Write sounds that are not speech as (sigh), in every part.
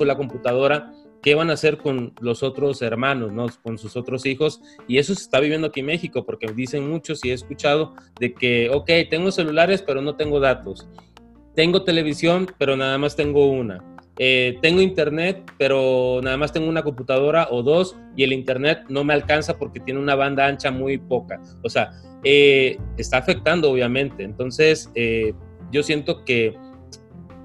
la computadora, ¿qué van a hacer con los otros hermanos, ¿no? con sus otros hijos? Y eso se está viviendo aquí en México, porque dicen muchos y he escuchado de que, ok, tengo celulares, pero no tengo datos. Tengo televisión, pero nada más tengo una. Eh, tengo internet, pero nada más tengo una computadora o dos y el internet no me alcanza porque tiene una banda ancha muy poca. O sea, eh, está afectando obviamente. Entonces, eh, yo siento que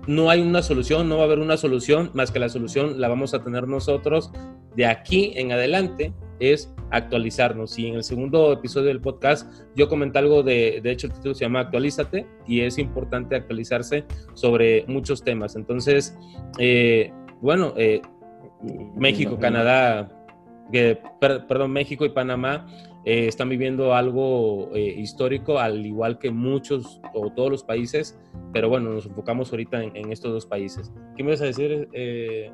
no hay una solución, no va a haber una solución, más que la solución la vamos a tener nosotros de aquí en adelante, es actualizarnos. Y en el segundo episodio del podcast yo comenté algo de, de hecho el título se llama Actualízate y es importante actualizarse sobre muchos temas. Entonces, eh, bueno, eh, México, Canadá, perdón, México y Panamá eh, están viviendo algo eh, histórico, al igual que muchos o todos los países, pero bueno, nos enfocamos ahorita en, estos dos países. ¿Qué me vas a decir? Eh?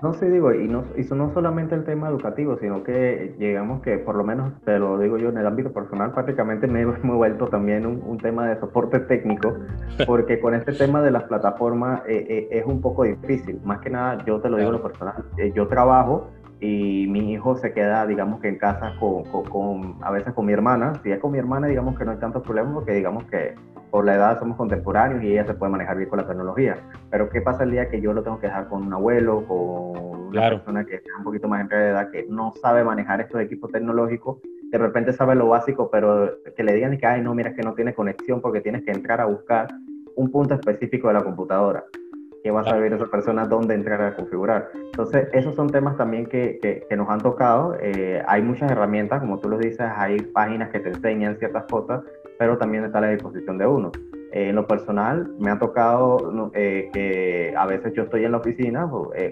No sé, digo, y no, y no solamente el tema educativo, sino que llegamos que, por lo menos te lo digo yo en el ámbito personal, prácticamente me he (laughs) vuelto también un, un tema de soporte técnico, (laughs) porque con este tema de las plataformas es un poco difícil. Más que nada, yo te lo digo en lo personal, yo trabajo y mi hijo se queda, digamos que en casa con, con, a veces con mi hermana. Si es con mi hermana, digamos que no hay tantos problemas porque digamos que por la edad somos contemporáneos y ella se puede manejar bien con la tecnología. Pero ¿qué pasa el día que yo lo tengo que dejar con un abuelo, con una persona que está un poquito más en de edad, que no sabe manejar estos equipos tecnológicos? De repente sabe lo básico, pero que le digan que, ay, no, mira, que no tiene conexión porque tienes que entrar a buscar un punto específico de la computadora que va a saber esa persona dónde entrar a configurar. Entonces, esos son temas también que, que, nos han tocado. Eh, hay muchas herramientas, como tú lo dices, hay páginas que te enseñan ciertas cosas, pero también está a la disposición de uno. Eh, en lo personal, me ha tocado eh, que a veces yo estoy en la oficina,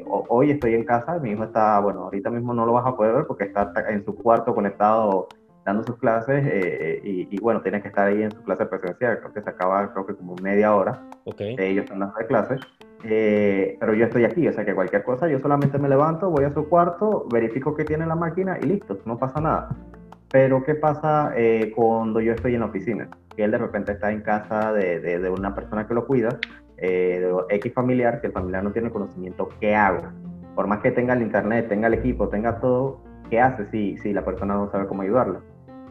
hoy estoy en casa, mi hijo está, bueno, ahorita mismo no lo vas a poder ver porque está en su cuarto conectado dando sus clases y, y, bueno, tiene que estar ahí en su clase presencial, creo que se acaba, creo que como media hora okay. de ellos en las clases. Eh, pero yo estoy aquí, o sea que cualquier cosa, yo solamente me levanto, voy a su cuarto, verifico que tiene la máquina y listo, no pasa nada. Pero ¿qué pasa eh, cuando yo estoy en la oficina? Que él de repente está en casa de, de, una persona que lo cuida, eh, de X familiar, que el familiar no tiene conocimiento, ¿qué hago? Por más que tenga el internet, tenga el equipo, tenga todo, ¿qué hace si, si la persona no sabe cómo ayudarlo?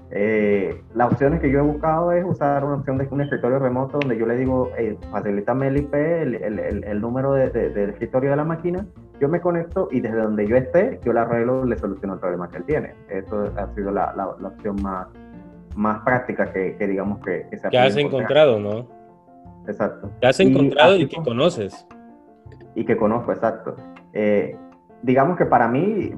Eh, las opciones que yo he buscado es usar una opción de un escritorio remoto donde yo le digo, hey, facilítame el IP, el, el, el, número de, del escritorio de la máquina, yo me conecto y desde donde yo esté, yo le arreglo, le soluciono el problema que él tiene. Eso ha sido la, la, opción más, más práctica que, que digamos que, que se ha has encontrado, ¿no? Exacto. Que has encontrado y, que conoces. Y que conozco, exacto. Eh, digamos que para mí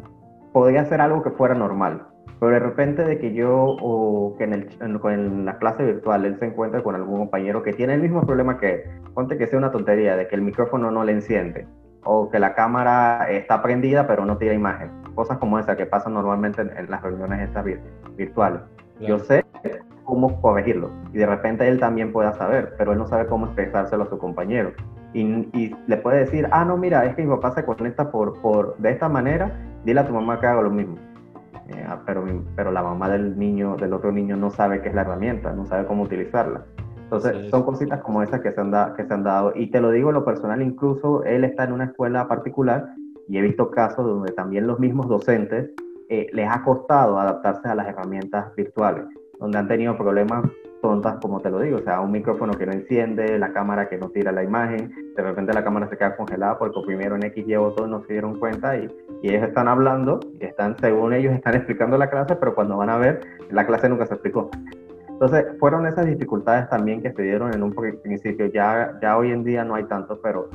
podría ser algo que fuera normal pero de repente de que yo o que en, el, en, la clase virtual él se encuentre con algún compañero que tiene el mismo problema que, ponte que sea una tontería, de que el micrófono no le enciende o que la cámara está prendida pero no tiene imagen. Cosas como esa que pasan normalmente en, las reuniones estas virtuales. Yo sé cómo corregirlo y de repente él también pueda saber, pero él no sabe cómo expresárselo a su compañero. Y, y, le puede decir, ah, no, mira, es que mi papá se conecta por, por, de esta manera, dile a tu mamá que haga lo mismo eh, ah, pero, pero la mamá del niño, del otro niño, no sabe qué es la herramienta, no sabe cómo utilizarla. Entonces, son cositas como esas que se, han que se han dado. Y te lo digo en lo personal, incluso él está en una escuela particular y he visto casos donde también los mismos docentes eh, les ha costado adaptarse a las herramientas virtuales, donde han tenido problemas tontas, como te lo digo, o sea, un micrófono que no enciende, la cámara que no tira la imagen, de repente la cámara se queda congelada porque primero en X llevo todo no se dieron cuenta y, y, ellos están hablando, y están, según ellos, están explicando la clase, pero cuando van a ver, la clase nunca se explicó. Entonces, fueron esas dificultades también que se dieron en un principio, ya, ya hoy en día no hay tanto, pero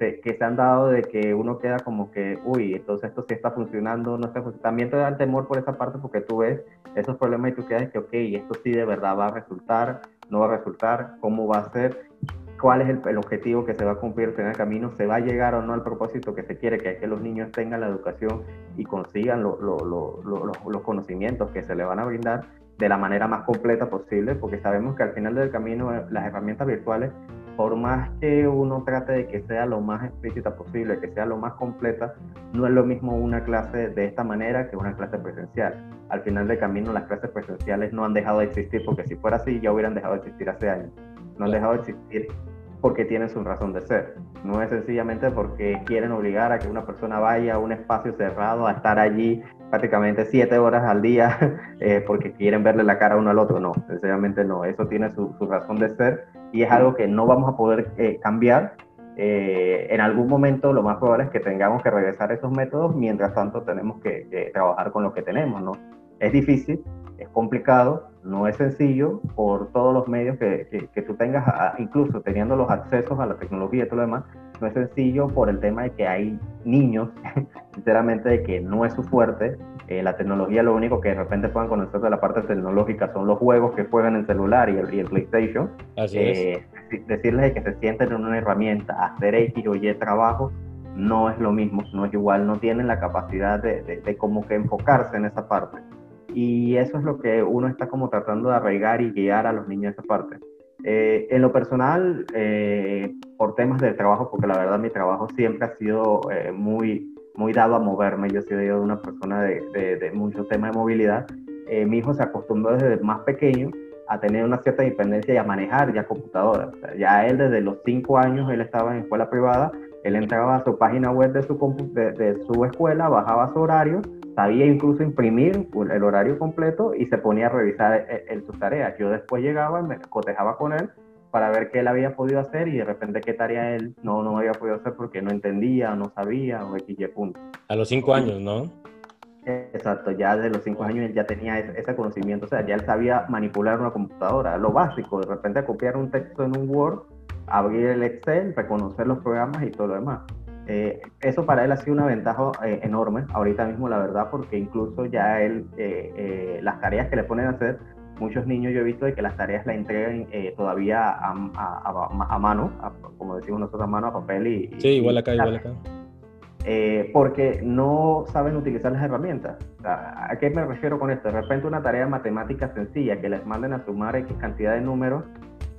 que se han dado de que uno queda como que, uy, entonces esto sí está funcionando, no está funcionando. También te da el temor por esa parte porque tú ves esos problemas y tú quedas que, ok, esto sí de verdad va a resultar, no va a resultar, cómo va a ser, cuál es el, objetivo que se va a cumplir en el camino, se va a llegar o no al propósito que se quiere, que es que los niños tengan la educación y consigan los conocimientos que se le van a brindar de la manera más completa posible, porque sabemos que al final del camino eh, las herramientas virtuales por más que uno trate de que sea lo más explícita posible, que sea lo más completa, no es lo mismo una clase de esta manera que una clase presencial. Al final del camino, las clases presenciales no han dejado de existir, porque si fuera así, ya hubieran dejado de existir hace años. No han dejado de existir porque tienen su razón de ser. No es sencillamente porque quieren obligar a que una persona vaya a un espacio cerrado a estar allí prácticamente siete horas al día (laughs) eh, porque quieren verle la cara uno al otro. No, sencillamente no. Eso tiene su, razón de ser y es algo que no vamos a poder eh, cambiar. Eh, en algún momento lo más probable es que tengamos que regresar a esos métodos, mientras tanto tenemos que, que trabajar con lo que tenemos, ¿no? Es difícil, es complicado, no es sencillo por todos los medios que, que, tú tengas, incluso teniendo los accesos a la tecnología y todo lo demás, no es sencillo por el tema de que hay niños, (laughs) sinceramente, de que no es su fuerte. Eh, la tecnología, lo único que de repente puedan conocer de la parte tecnológica son los juegos que juegan en celular y el, y el PlayStation. Así eh, Decirles que se sienten en una herramienta, hacer X o Y trabajo, no es lo mismo, no es igual, no tienen la capacidad de, de, de como que enfocarse en esa parte. Y eso es lo que uno está como tratando de arraigar y guiar a los niños esa parte. Eh, en lo personal, eh, por temas de trabajo, porque la verdad mi trabajo siempre ha sido eh, muy, muy dado a moverme, yo he sido una persona de, de, de mucho tema de movilidad, mi hijo se acostumbró desde más pequeño a tener una cierta independencia y a manejar ya computadoras. ya él desde los cinco años, él estaba en escuela privada, él entraba a su página web de su, de, de su escuela, bajaba su horario, sabía incluso imprimir el horario completo y se ponía a revisar en, e, sus tareas. Yo después llegaba, me cotejaba con él para ver qué él había podido hacer y de repente qué tarea él no, no había podido hacer porque no entendía, no sabía o X, punto. A los cinco años, ¿no? Exacto, ya de los cinco años él ya tenía ese, conocimiento, o sea, ya él sabía manipular una computadora, lo básico, de repente copiar un texto en un Word, abrir el Excel, reconocer los programas y todo lo demás. Eh, eso para él ha sido una ventaja eh, enorme ahorita mismo, la verdad, porque incluso ya él, eh, las tareas que le ponen a hacer, muchos niños yo he visto de que las tareas la entregan todavía a, a, mano, como decimos nosotros, a mano, a papel y... Sí, igual acá, igual acá. porque no saben utilizar las herramientas. ¿A qué me refiero con esto? De repente una tarea matemática sencilla que les manden a sumar X cantidad de números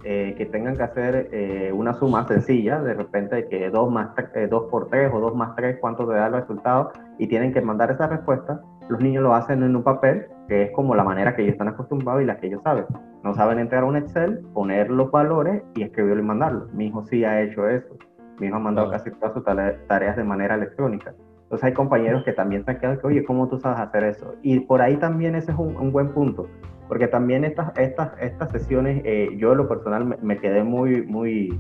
eh, que tengan que hacer eh, una suma sencilla, de repente que 2 más eh, por 3 o 2 más 3, cuánto te da el resultado, y tienen que mandar esa respuesta, los niños lo hacen en un papel, que es como la manera que ellos están acostumbrados y la que ellos saben. No saben entrar a un Excel, poner los valores y escribirlo y mandarlo. Mi hijo sí ha hecho eso. Mi hijo ha mandado casi todas sus tareas de manera electrónica. Entonces hay compañeros que también se han quedado que, oye, ¿cómo tú sabes hacer eso? Y por ahí también ese es un, un buen punto porque también estas, estas, estas sesiones, eh, yo en lo personal me, quedé muy, muy,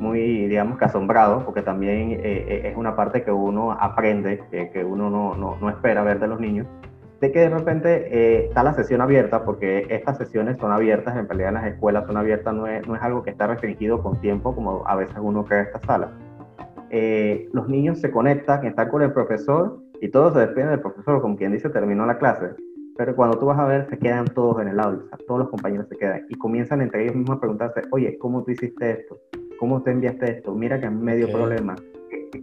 muy, digamos que asombrado, porque también eh, eh, es una parte que uno aprende, que, que uno no, no, no, espera ver de los niños, de que de repente está la sesión abierta, porque estas sesiones son abiertas, en realidad en las escuelas son abiertas, no es, no es algo que está restringido con tiempo, como a veces uno cree esta sala. los niños se conectan, están con el profesor y todos se despiden del profesor, como quien dice, terminó la clase pero cuando tú vas a ver, se quedan todos en el o sea, todos los compañeros se quedan y comienzan entre ellos mismos a preguntarse, oye, ¿cómo tú hiciste esto? ¿Cómo te enviaste esto? Mira que es medio problema.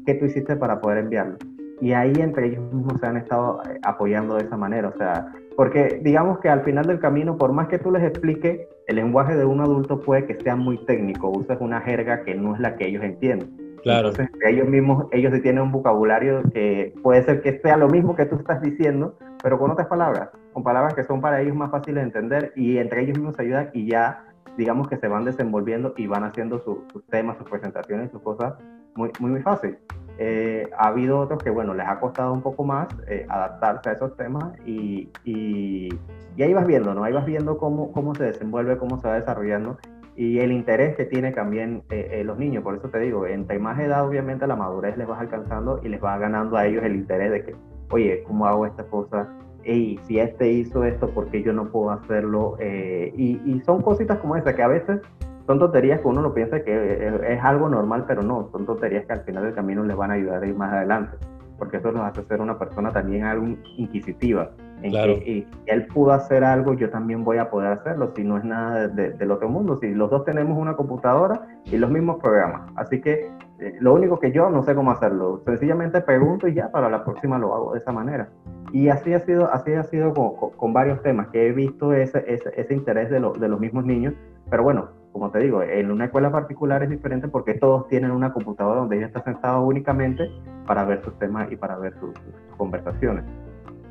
¿Qué, tú hiciste para poder enviarlo? Y ahí entre ellos mismos se han estado eh, apoyando de esa manera, o sea, porque digamos que al final del camino, por más que tú les expliques, el lenguaje de un adulto puede que sea muy técnico, uses una jerga que no es la que ellos entienden. Claro. Entonces, ellos mismos, ellos tienen un vocabulario que puede ser que sea lo mismo que tú estás diciendo, pero con otras palabras, con palabras que son para ellos más fáciles de entender y entre ellos mismos se ayudan y ya, digamos que se van desenvolviendo y van haciendo sus temas, sus presentaciones, sus cosas muy, muy, muy fácil. Eh, ha habido otros que, bueno, les ha costado un poco más eh, adaptarse a esos temas y, y, y, ahí vas viendo, ¿no? Ahí vas viendo cómo, cómo se desenvuelve, cómo se va desarrollando y el interés que tienen también eh, eh, los niños. Por eso te digo, entre más edad, obviamente la madurez les va alcanzando y les va ganando a ellos el interés de que, oye, ¿cómo hago esta cosa? Y si este hizo esto, ¿por qué yo no puedo hacerlo? Eh, y, y, son cositas como esa que a veces son tonterías que uno no piensa que es, algo normal, pero no, son tonterías que al final del camino les van a ayudar a ir más adelante, porque eso los hace ser una persona también algo inquisitiva claro. y él pudo hacer algo, yo también voy a poder hacerlo, si no es nada del otro mundo, si los dos tenemos una computadora y los mismos programas. Así que eh, lo único que yo no sé cómo hacerlo, sencillamente pregunto y ya para la próxima lo hago de esa manera. Y así ha sido, así ha sido con, con, varios temas, que he visto ese, ese, ese interés de, de los mismos niños, pero bueno, como te digo, en una escuela particular es diferente porque todos tienen una computadora donde ellos están sentados únicamente para ver sus temas y para ver sus conversaciones.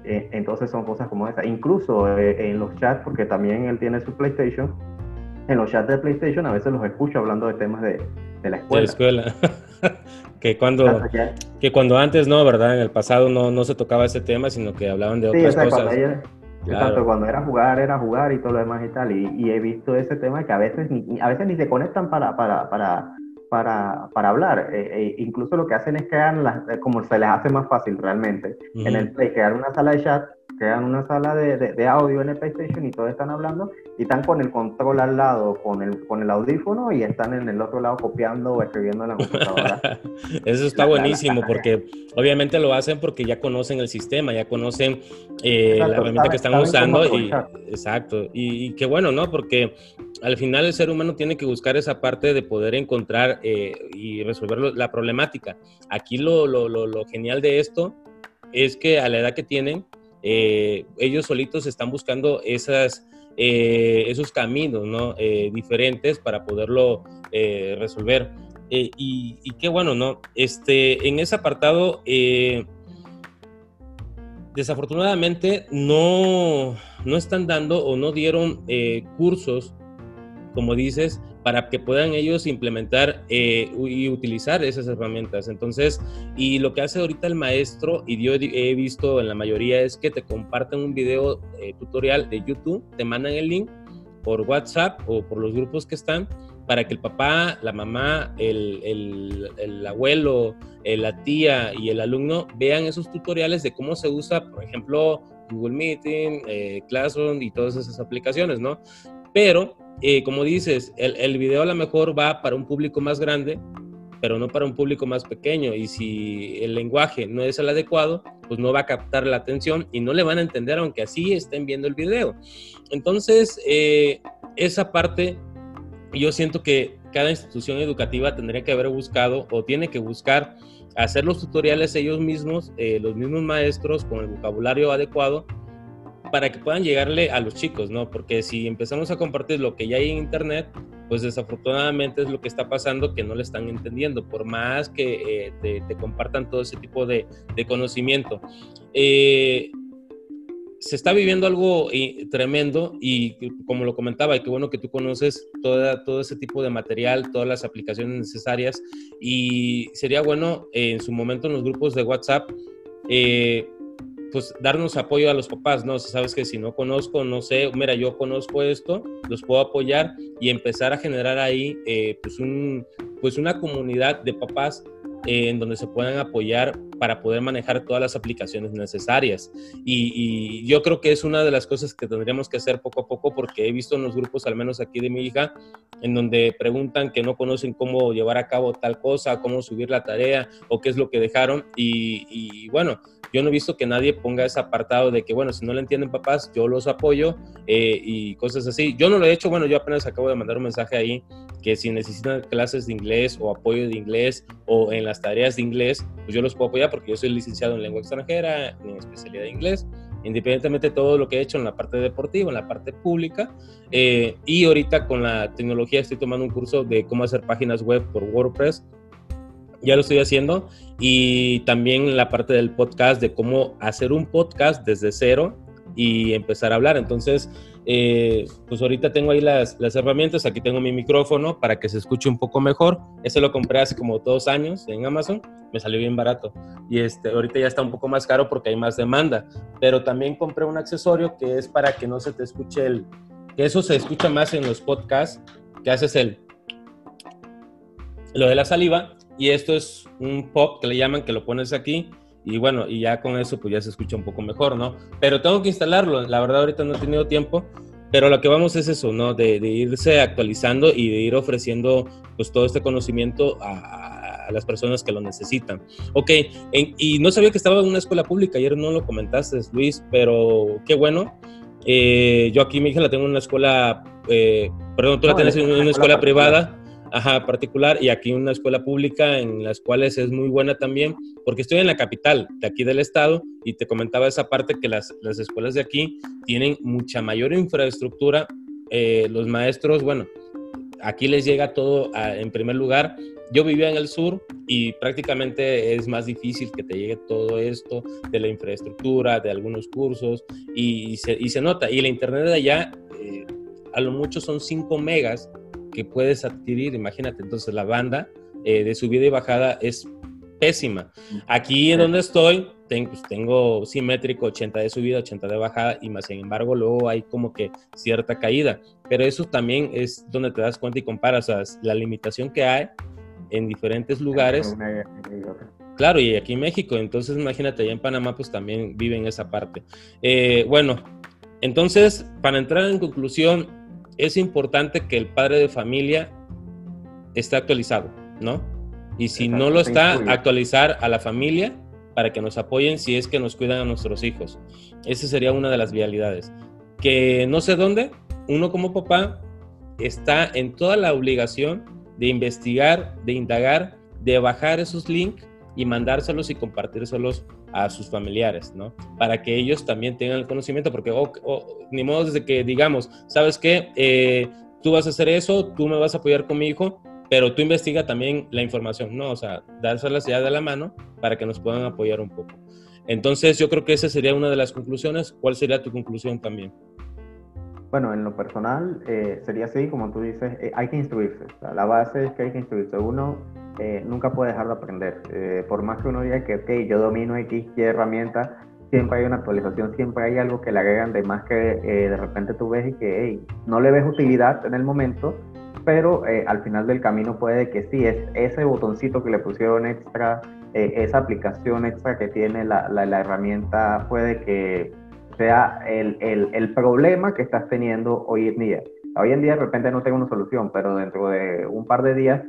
Eh, entonces son cosas como esa. Incluso eh, en los chats, porque también él tiene su PlayStation, en los chats de PlayStation a veces los escucho hablando de temas de, de la escuela. escuela. (laughs) que cuando que cuando antes no, ¿verdad? En el pasado no, no se tocaba ese tema, sino que hablaban de otras cosas. Cuando cuando era jugar, era jugar y todo lo demás y tal. Y, he visto ese tema que a veces ni, a veces ni se conectan para, para, para, para, para hablar. Eh, eh, incluso lo que hacen es crear, las, como se les hace más fácil realmente, en el Play, crear una sala de chat crean una sala de, de, audio en el PlayStation y todos están hablando y están con el control al lado, con el, con el audífono y están en el otro lado copiando o escribiendo en la computadora. (laughs) Eso está buenísimo porque obviamente lo hacen porque ya conocen el sistema, ya conocen eh, la herramienta que están usando. Y, exacto. Y, qué bueno, ¿no? Porque al final el ser humano tiene que buscar esa parte de poder encontrar eh, y resolver la problemática. Aquí lo, lo, lo, genial de esto es que a la edad que tienen, eh, ellos solitos están buscando esas, eh, esos caminos ¿no? Diferentes para poderlo resolver. Y, qué bueno, ¿no? Este, en ese apartado, desafortunadamente no, no están dando o no dieron cursos, como dices, para que puedan ellos implementar eh, y utilizar esas herramientas. Entonces, y lo que hace ahorita el maestro, y yo he visto en la mayoría, es que te comparten un video eh, tutorial de YouTube, te mandan el link por WhatsApp o por los grupos que están, para que el papá, la mamá, el, el, abuelo, eh, la tía y el alumno vean esos tutoriales de cómo se usa, por ejemplo, Google Meeting, Classroom y todas esas aplicaciones, ¿no? Pero eh, como dices, el, el, video a lo mejor va para un público más grande, pero no para un público más pequeño. Y si el lenguaje no es el adecuado, pues no va a captar la atención y no le van a entender aunque así estén viendo el video. Entonces, eh, esa parte, yo siento que cada institución educativa tendría que haber buscado o tiene que buscar hacer los tutoriales ellos mismos, eh, los mismos maestros con el vocabulario adecuado para que puedan llegarle a los chicos, ¿no? Porque si empezamos a compartir lo que ya hay en Internet, pues desafortunadamente es lo que está pasando que no le están entendiendo, por más que eh, te, compartan todo ese tipo de, conocimiento. Eh, se está viviendo algo eh, tremendo y como lo comentaba, y qué bueno que tú conoces toda, todo ese tipo de material, todas las aplicaciones necesarias y sería bueno en su momento en los grupos de WhatsApp pues darnos apoyo a los papás, ¿no? Si sabes que si no conozco, no sé, mira, yo conozco esto, los puedo apoyar y empezar a generar ahí eh, pues, un, pues una comunidad de papás eh, en donde se puedan apoyar para poder manejar todas las aplicaciones necesarias. Y, y, yo creo que es una de las cosas que tendríamos que hacer poco a poco porque he visto en los grupos, al menos aquí de mi hija, en donde preguntan que no conocen cómo llevar a cabo tal cosa, cómo subir la tarea o qué es lo que dejaron. Y, y bueno, yo no he visto que nadie ponga ese apartado de que, bueno, si no le entienden papás, yo los apoyo eh, y cosas así. Yo no lo he hecho, bueno, yo apenas acabo de mandar un mensaje ahí que si necesitan clases de inglés o apoyo de inglés o en las tareas de inglés, pues yo los puedo apoyar porque yo soy licenciado en lengua extranjera, en especialidad de inglés independientemente de todo lo que he hecho en la parte deportiva, en la parte pública. Eh, y ahorita con la tecnología estoy tomando un curso de cómo hacer páginas web por WordPress ya lo estoy haciendo. Y también la parte del podcast, de cómo hacer un podcast desde cero y empezar a hablar. Entonces, eh, pues ahorita tengo ahí las, las, herramientas, aquí tengo mi micrófono para que se escuche un poco mejor. Ese lo compré hace como dos años en Amazon, me salió bien barato. Y este, ahorita ya está un poco más caro porque hay más demanda. Pero también compré un accesorio que es para que no se te escuche el... Que eso se escucha más en los podcasts, que haces el... Lo de la saliva y esto es un pop que le llaman, que lo pones aquí y bueno, y ya con eso pues ya se escucha un poco mejor, ¿no? Pero tengo que instalarlo, la verdad ahorita no he tenido tiempo, pero lo que vamos es eso, ¿no? De, irse actualizando y de ir ofreciendo pues todo este conocimiento a, las personas que lo necesitan. Ok, y no sabía que estaba en una escuela pública, ayer no lo comentaste, Luis, pero qué bueno. Eh, yo aquí mi hija la tengo en una escuela, eh, perdón, tú la tienes en una escuela privada. Ajá, particular y aquí una escuela pública en las cuales es muy buena también, porque estoy en la capital de aquí del estado y te comentaba esa parte que las, las escuelas de aquí tienen mucha mayor infraestructura. Eh, los maestros, bueno, aquí les llega todo en primer lugar. Yo vivía en el sur y prácticamente es más difícil que te llegue todo esto de la infraestructura, de algunos cursos y, se, y se, nota. Y la internet de allá, eh, a lo mucho son 5 megas que puedes adquirir. Imagínate, entonces la banda eh, de subida y bajada es pésima. Aquí en donde estoy, tengo, pues, tengo simétrico 80 de subida, 80 de bajada y más sin embargo luego hay como que cierta caída. Pero eso también es donde te das cuenta y comparas la limitación que hay en diferentes lugares. Claro, y aquí en México, entonces imagínate, allá en Panamá pues también viven esa parte. Eh, bueno, entonces, para entrar en conclusión, es importante que el padre de familia esté actualizado, ¿no? Y si no lo está, actualizar a la familia para que nos apoyen si es que nos cuidan a nuestros hijos. Esa sería una de las vialidades. Que no sé dónde, uno como papá está en toda la obligación de investigar, de indagar, de bajar esos links y mandárselos y compartírselos a sus familiares, ¿no? Para que ellos también tengan el conocimiento, porque ni modo desde que digamos, ¿sabes qué? Eh, tú vas a hacer eso, tú me vas a apoyar con mi hijo, pero tú investiga también la información, ¿no? O sea, dárselas ya de la mano para que nos puedan apoyar un poco. Entonces, yo creo que esa sería una de las conclusiones. ¿Cuál sería tu conclusión también? Bueno, en lo personal eh, sería así, como tú dices, eh, hay que instruirse. la base es que hay que instruirse. Uno eh, nunca puede dejar de aprender. por más que uno diga que, ok, yo domino X, Y herramienta, siempre hay una actualización, siempre hay algo que le agregan de más que de repente tú ves y que hey, no le ves utilidad en el momento, pero al final del camino puede que sí, es ese botoncito que le pusieron extra, esa aplicación extra que tiene la herramienta, puede que sea el, el, problema que estás teniendo hoy en día. Hoy en día de repente no tengo una solución, pero dentro de un par de días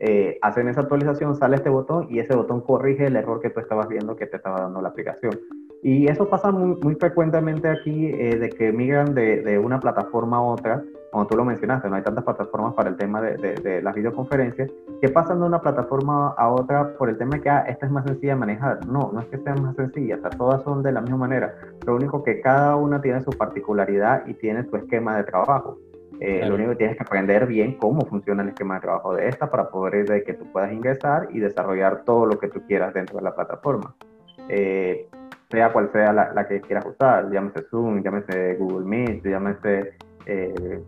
eh, hacen esa actualización, sale este botón y ese botón corrige el error que tú estabas viendo que te estaba dando la aplicación. Y eso pasa muy, muy frecuentemente aquí, eh, de que migran de, de, una plataforma a otra como tú lo mencionaste, no hay tantas plataformas para el tema de, de, las videoconferencias, que pasan de una plataforma a otra por el tema de que ah, esta es más sencilla de manejar. No, no es que sean más sencillas, todas son de la misma manera. Lo único que cada una tiene su particularidad y tiene su esquema de trabajo. Eh, Lo único que tienes que aprender bien cómo funciona el esquema de trabajo de esta para poder de que tú puedas ingresar y desarrollar todo lo que tú quieras dentro de la plataforma. Eh, sea cual sea la, la, que quieras usar, llámese Zoom, llámese Google Meet, llámese eh,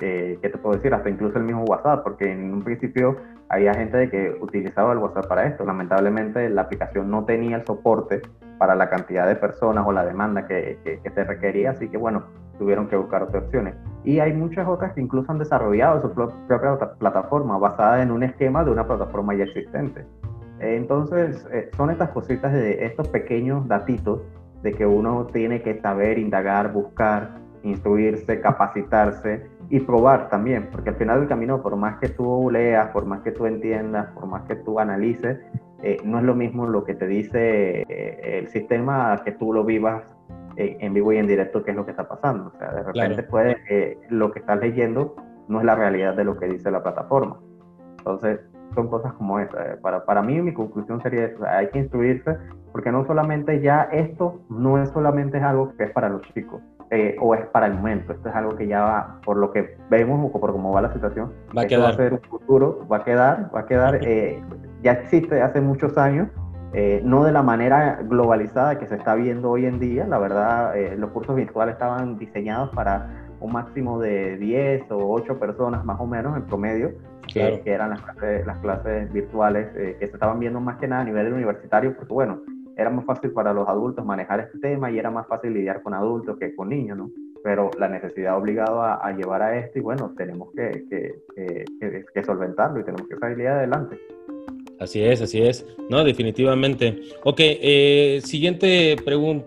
eh, ¿qué te puedo decir? Hasta incluso el mismo WhatsApp, porque en un principio había gente de que utilizaba el WhatsApp para esto. Lamentablemente la aplicación no tenía el soporte para la cantidad de personas o la demanda que, que, se requería, así que bueno, tuvieron que buscar otras opciones. Y hay muchas otras que incluso han desarrollado su propia plataforma basada en un esquema de una plataforma ya existente. Entonces, eh, son estas cositas de estos pequeños datitos de que uno tiene que saber, indagar, buscar, instruirse, capacitarse y probar también, porque al final del camino, por más que tú leas, por más que tú entiendas, por más que tú analices, eh, no es lo mismo lo que te dice eh, el sistema que tú lo vivas eh, en vivo y en directo, que es lo que está pasando. O sea, de repente puede que lo que estás leyendo no es la realidad de lo que dice la plataforma. Entonces, son cosas como esas. Para, para mí, mi conclusión sería hay que instruirse, porque no solamente ya esto no es solamente algo que es para los chicos, eh, o es para el momento. Esto es algo que ya va, por lo que vemos o por cómo va la situación, va a, quedar. va a ser un futuro, va a quedar, va a quedar, eh, ya existe hace muchos años, eh, no de la manera globalizada que se está viendo hoy en día. La verdad, los cursos virtuales estaban diseñados para un máximo de 10 o 8 personas más o menos en promedio, que, eran las clases, las clases virtuales que se estaban viendo más que nada a nivel universitario, porque bueno, era más fácil para los adultos manejar este tema y era más fácil lidiar con adultos que con niños, ¿no? Pero la necesidad obligado a, llevar a esto y bueno, tenemos que, que, que, solventarlo y tenemos que salir adelante. Así es, así es. No, definitivamente. Ok, eh, siguiente pregunta.